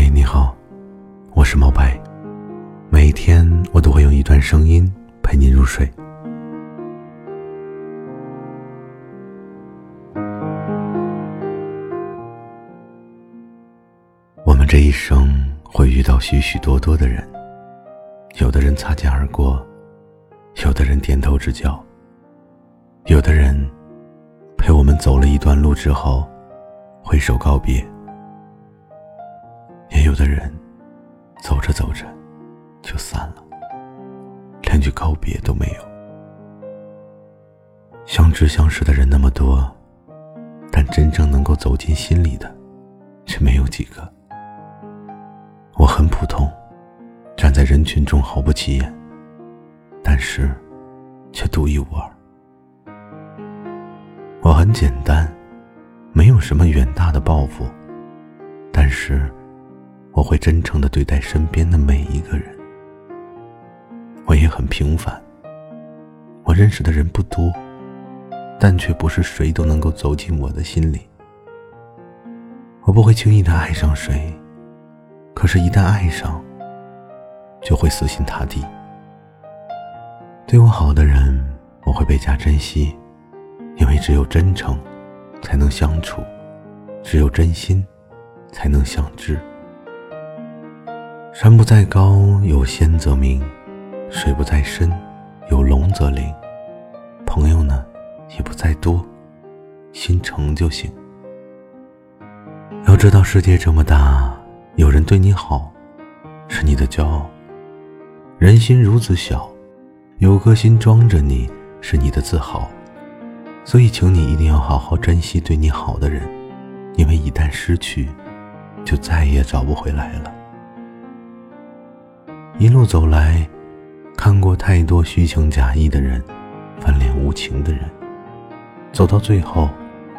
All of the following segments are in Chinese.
嗨，你好，我是毛白。每一天我都会用一段声音陪你入睡。我们这一生会遇到许许多多的人，有的人擦肩而过，有的人点头之交，有的人陪我们走了一段路之后挥手告别。有的人，走着走着就散了，连句告别都没有。相知相识的人那么多，但真正能够走进心里的，却没有几个。我很普通，站在人群中毫不起眼，但是却独一无二。我很简单，没有什么远大的抱负，但是。我会真诚的对待身边的每一个人。我也很平凡。我认识的人不多，但却不是谁都能够走进我的心里。我不会轻易的爱上谁，可是，一旦爱上，就会死心塌地。对我好的人，我会倍加珍惜，因为只有真诚，才能相处；只有真心，才能相知。山不在高，有仙则名；水不在深，有龙则灵。朋友呢，也不在多，心诚就行。要知道，世界这么大，有人对你好，是你的骄傲；人心如此小，有颗心装着你，是你的自豪。所以，请你一定要好好珍惜对你好的人，因为一旦失去，就再也找不回来了。一路走来，看过太多虚情假意的人，翻脸无情的人，走到最后，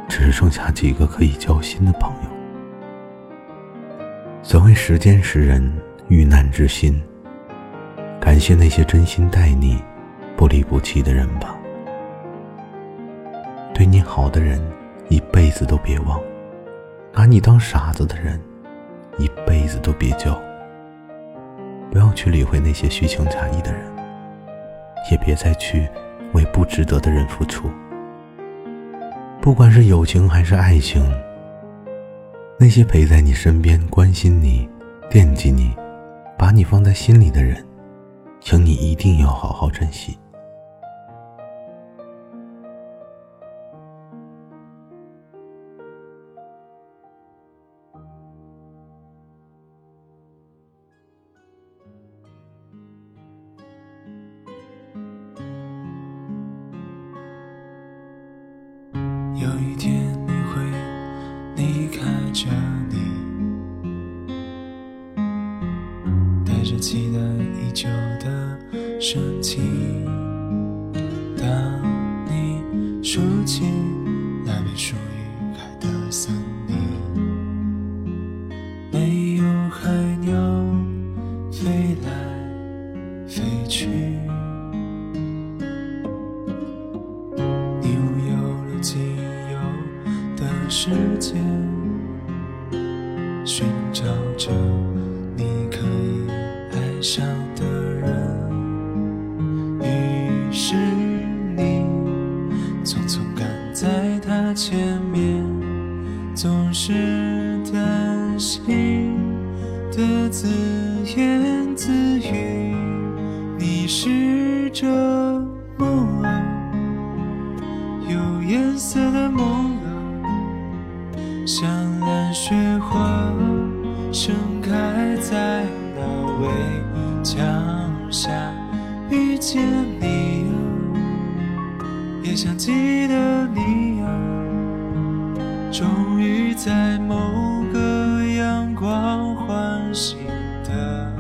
只剩下几个可以交心的朋友。所谓时间识人，遇难之心。感谢那些真心待你、不离不弃的人吧。对你好的人，一辈子都别忘；拿你当傻子的人，一辈子都别交。不要去理会那些虚情假意的人，也别再去为不值得的人付出。不管是友情还是爱情，那些陪在你身边、关心你、惦记你、把你放在心里的人，请你一定要好好珍惜。带着期待已久的深情。当你说起那片属于海的森林，没有海鸟飞来飞去。你用有了仅有的时间，寻找着爱上的人，于是你匆匆赶在他前面，总是担心的自言自语，你是这梦啊，有颜色的梦。像蓝雪花盛开在那围墙下，遇见你。啊，也想记得你啊，终于在某个阳光唤醒的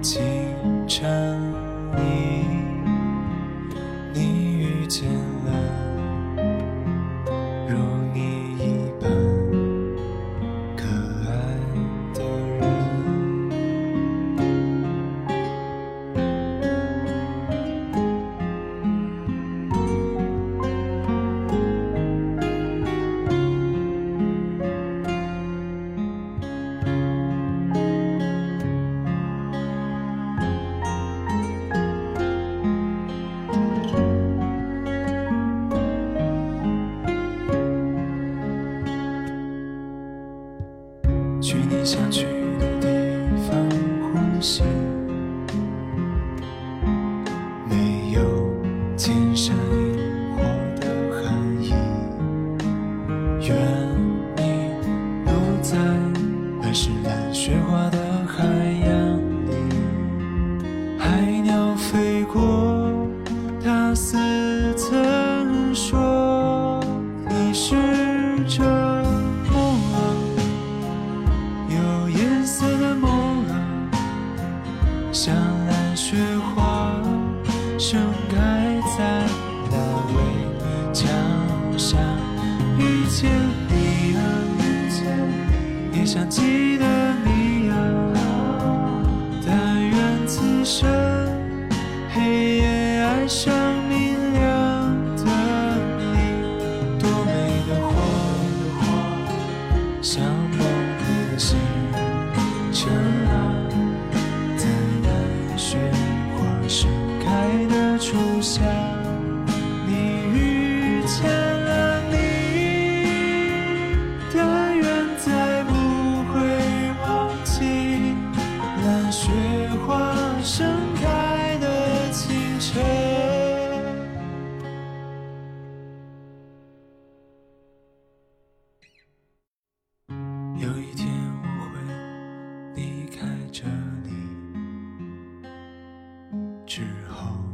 清晨里，你遇见雪花的海洋里。海鸟飞过，它似曾说你是这梦啊，有颜色的梦啊，像蓝雪花盛开在那围墙上。遇见你啊，也想记得 should. 有一天我会离开这里之后